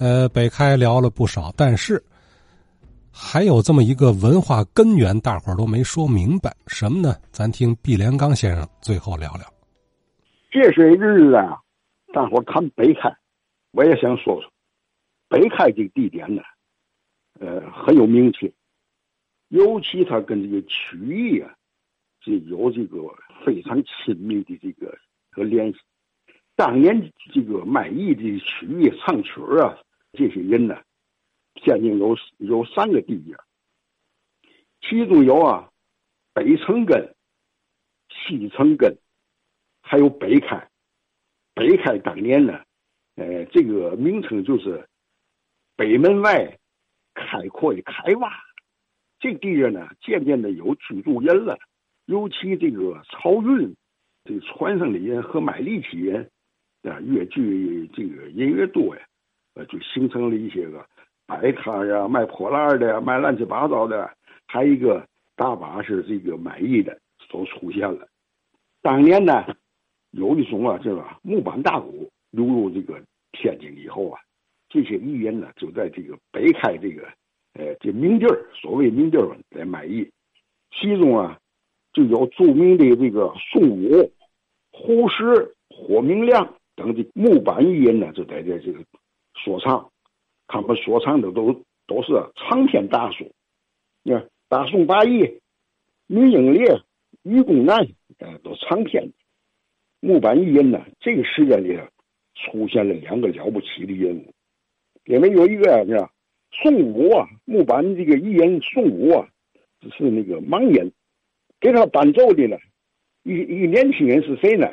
呃，北开聊了不少，但是还有这么一个文化根源，大伙儿都没说明白，什么呢？咱听毕连刚先生最后聊聊。这些日子啊，大伙儿看北开，我也想说说北开这个地点呢，呃，很有名气，尤其它跟这个曲艺啊，是有这个非常亲密的这个和联系。当年这个卖艺的曲艺唱曲啊，这些人呢，天津有有三个地界，其中有啊北城根、西城根，还有北开。北开当年呢，呃，这个名称就是北门外开阔的开洼。这地界呢，渐渐的有居住人了，尤其这个漕运，这个船上的人和买力气人。啊，越聚这个人越多呀，呃，就形成了一些个摆摊呀、卖破烂的、卖乱七八糟的，还有一个大把是这个卖艺的都出现了。当年呢，有一种啊，这个木板大鼓流入这个天津以后啊，这些艺人呢就在这个北开这个呃这名地儿，所谓名地儿在卖艺，其中啊就有著名的这个宋武、胡适、霍明亮。等这木板艺人呢，就在这这个说唱，他们说唱的都都是长篇大书，你看大宋八义、女英烈、愚公难，呃，都长篇。木板艺人呢，这个时间里出现了两个了不起的人物，因为有一个叫宋武啊，木板这个艺人宋武啊，是那个盲人，给他伴奏的呢，一一个年轻人是谁呢？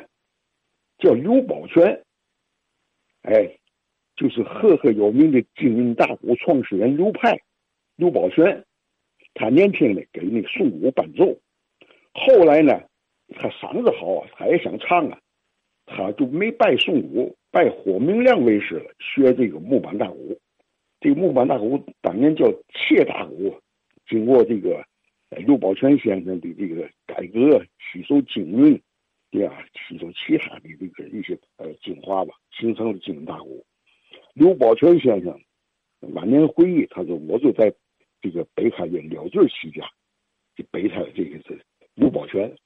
叫刘宝全，哎，就是赫赫有名的京韵大鼓创始人刘派，刘宝全，他年轻的给那个宋武伴奏，后来呢，他嗓子好啊，他也想唱啊，他就没拜宋武，拜霍明亮为师了，学这个木板大鼓。这个木板大鼓当年叫切大鼓，经过这个刘宝全先生的这个改革，吸收京韵。对啊，吸收其他的这个一些呃精华吧，形成了京大鼓。刘宝全先生晚年回忆，他说：“我就在这个北开院了劲起家。”这北开这个是刘宝全。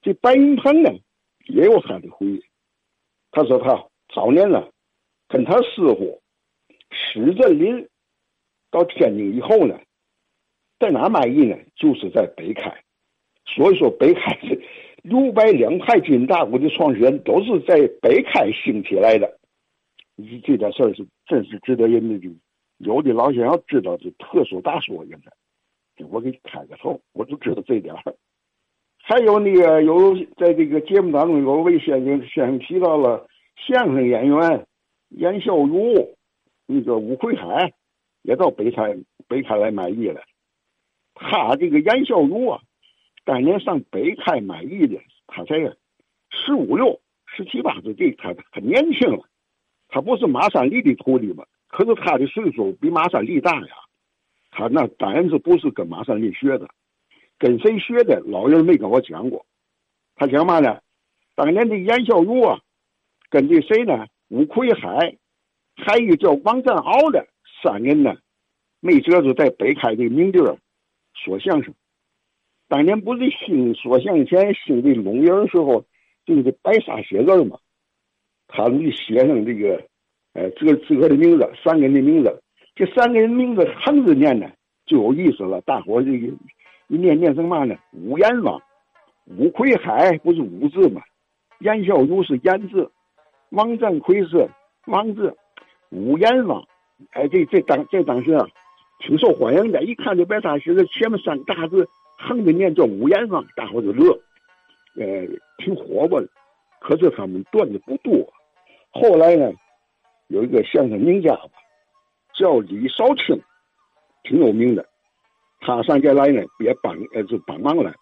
这白云鹏呢，也有他的回忆。他说他早年呢，跟他师傅史振林到天津以后呢，在哪卖艺呢？就是在北开。所以说北开是。刘白两派金大鼓的创始人都是在北开兴起来的，你这点事儿是真是值得人们的。有的老想要知道这特殊大说，应该，我给你开个头，我就知道这点儿。还有那个有在这个节目当中有位先生先生提到了相声演员严小如，那个吴奎海也到北开北开来卖艺了。他这个严小如啊。当年上北开卖艺的，他才十五六、十七八岁，这他很年轻了。他不是马三立的徒弟吗？可是他的岁数比马三立大呀。他那当然是不是跟马三立学的，跟谁学的？老人没跟我讲过。他讲嘛呢？当年的严小如啊，跟这谁呢？吴奎海，还有一个叫王占鳌的，三人呢，没辙就在北开的名地儿说相声。当年不是兴说相声前兴这拢人时候，就是白沙写字嘛，他们就写上这个，呃，这个自个的名字，三个人的名字，这三个人名字横着念呢就有意思了。大伙这个一念念成嘛呢？武阎王，武魁海不是武字嘛？严小如是严字，王占奎是王字，武阎王，哎，这这当这当时啊，挺受欢迎的。一看这白大写的前面三个大字。横着念叫五阎王，大伙就乐，呃，挺火爆的。可是他们段子不多。后来呢，有一个相声名家吧，叫李少卿，挺有名的。他上这来呢，也帮呃就帮忙了，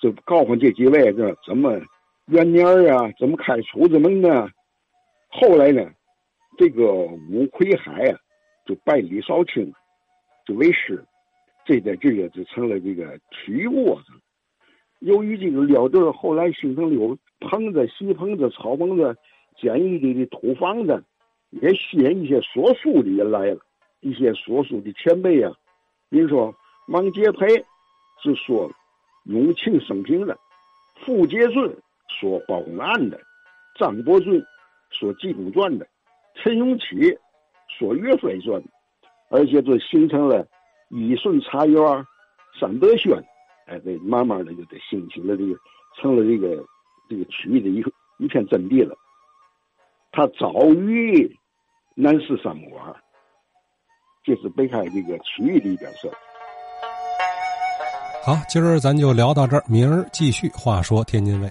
就告诉这几位这怎么元年啊，怎么开厨子门呢？后来呢，这个吴奎海啊，就拜李少卿就为师。这在这个就成了这个曲窝子。由于这个料地儿后来形成了有棚子、席棚子、草棚子、简易的的土房子，也吸引一些说书的人来了，一些说书的前辈啊，比如说王杰培是说永庆生平的，傅杰顺说包公案的，张伯尊说济公传的，陈永启说岳飞传，而且就形成了义顺茶园、三德轩，哎，这慢慢的就得兴起了这个，成了这个这个区域的一个一片阵地了。他早于南市三木馆，这是北海这个区域的一点事。好，今儿咱就聊到这儿，明儿继续。话说天津卫。